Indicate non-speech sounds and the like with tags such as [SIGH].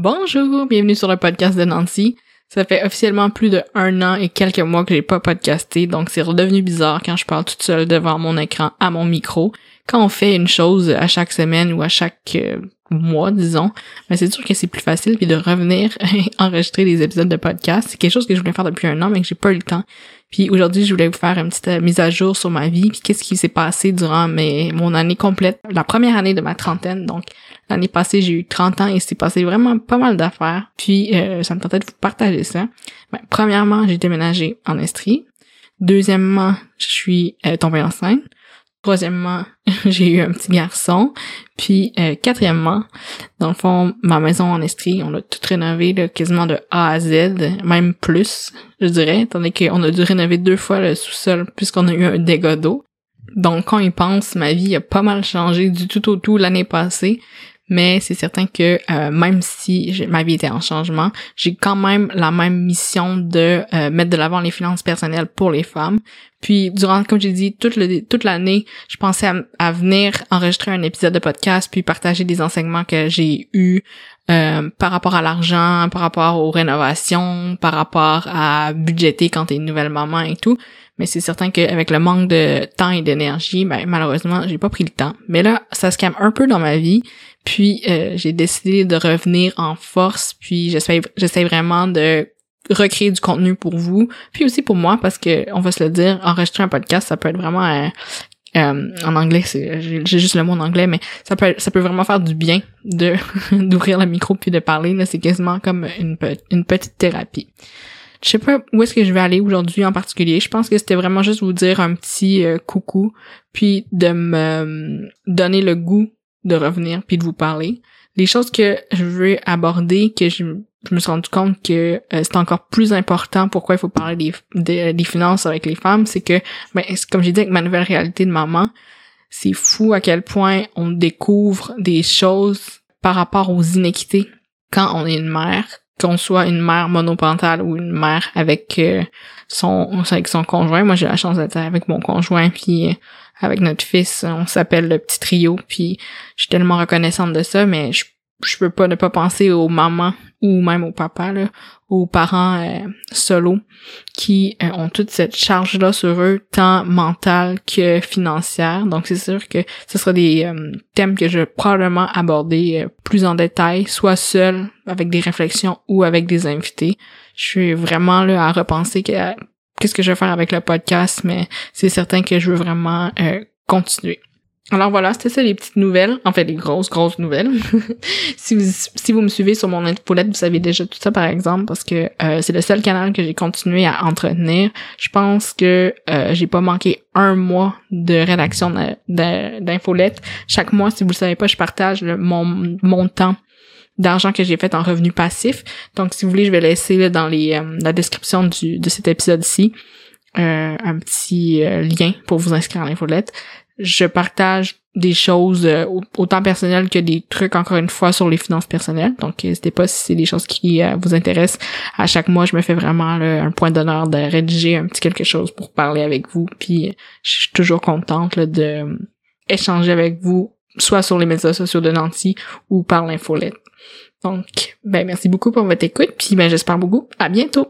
Bonjour, bienvenue sur le podcast de Nancy. Ça fait officiellement plus de un an et quelques mois que j'ai pas podcasté, donc c'est redevenu bizarre quand je parle toute seule devant mon écran à mon micro. Quand on fait une chose à chaque semaine ou à chaque euh, mois, disons, mais c'est sûr que c'est plus facile puis de revenir [LAUGHS] enregistrer des épisodes de podcast. C'est quelque chose que je voulais faire depuis un an, mais que j'ai pas eu le temps. Puis aujourd'hui, je voulais vous faire une petite euh, mise à jour sur ma vie, puis qu'est-ce qui s'est passé durant mes, mon année complète, la première année de ma trentaine. Donc l'année passée, j'ai eu 30 ans et c'est passé vraiment pas mal d'affaires. Puis euh, ça me tentait de vous partager ça. Ben, premièrement, j'ai déménagé en Estrie. Deuxièmement, je suis euh, tombée enceinte. Troisièmement, [LAUGHS] j'ai eu un petit garçon. Puis euh, quatrièmement, dans le fond, ma maison en Estrie, on a tout rénové là, quasiment de A à Z, même plus, je dirais, tandis qu'on a dû rénover deux fois le sous-sol puisqu'on a eu un dégât d'eau. Donc quand il pense, ma vie a pas mal changé du tout au tout l'année passée mais c'est certain que euh, même si ma vie était en changement, j'ai quand même la même mission de euh, mettre de l'avant les finances personnelles pour les femmes. Puis durant, comme j'ai dit, toute, l'année, je pensais à, venir enregistrer un épisode de podcast, puis partager des enseignements que j'ai eus euh, par rapport à l'argent, par rapport aux rénovations, par rapport à budgéter quand t'es une nouvelle maman et tout. Mais c'est certain qu'avec le manque de temps et d'énergie, ben, malheureusement, j'ai pas pris le temps. Mais là, ça se calme un peu dans ma vie. Puis euh, j'ai décidé de revenir en force. Puis j'essaie, j'essaie vraiment de recréer du contenu pour vous, puis aussi pour moi, parce que on va se le dire, enregistrer un podcast, ça peut être vraiment euh, euh, en anglais, j'ai juste le mot en anglais, mais ça peut, ça peut vraiment faire du bien de [LAUGHS] d'ouvrir le micro puis de parler. Là, c'est quasiment comme une, une petite thérapie. Je sais pas où est-ce que je vais aller aujourd'hui en particulier. Je pense que c'était vraiment juste vous dire un petit coucou, puis de me donner le goût de revenir puis de vous parler. Les choses que je veux aborder, que je, me suis rendu compte que euh, c'est encore plus important pourquoi il faut parler des, des, finances avec les femmes, c'est que, ben, comme j'ai dit avec ma nouvelle réalité de maman, c'est fou à quel point on découvre des choses par rapport aux inéquités quand on est une mère, qu'on soit une mère monopentale ou une mère avec euh, son avec son conjoint. Moi, j'ai la chance d'être avec mon conjoint puis avec notre fils, on s'appelle le petit trio, puis je suis tellement reconnaissante de ça, mais je, je peux pas ne pas penser aux mamans ou même aux papas, là, aux parents euh, solos qui euh, ont toute cette charge-là sur eux, tant mentale que financière. Donc c'est sûr que ce sera des euh, thèmes que je vais probablement aborder euh, plus en détail, soit seul avec des réflexions ou avec des invités. Je suis vraiment là à repenser que qu'est-ce que je vais faire avec le podcast, mais c'est certain que je veux vraiment euh, continuer. Alors voilà, c'était ça les petites nouvelles, en fait les grosses, grosses nouvelles. [LAUGHS] si, vous, si vous me suivez sur mon infolette, vous savez déjà tout ça par exemple, parce que euh, c'est le seul canal que j'ai continué à entretenir. Je pense que euh, j'ai pas manqué un mois de rédaction d'infolette. Chaque mois, si vous le savez pas, je partage mon, mon temps d'argent que j'ai fait en revenu passif. Donc, si vous voulez, je vais laisser dans les, euh, la description du, de cet épisode-ci euh, un petit lien pour vous inscrire à l'infolette. Je partage des choses autant personnelles que des trucs, encore une fois, sur les finances personnelles. Donc, n'hésitez pas si c'est des choses qui vous intéressent. À chaque mois, je me fais vraiment un point d'honneur de rédiger un petit quelque chose pour parler avec vous. Puis, je suis toujours contente de échanger avec vous, soit sur les médias sociaux de Nancy ou par l'infolette. Donc, ben merci beaucoup pour votre écoute, puis ben j'espère beaucoup. À bientôt.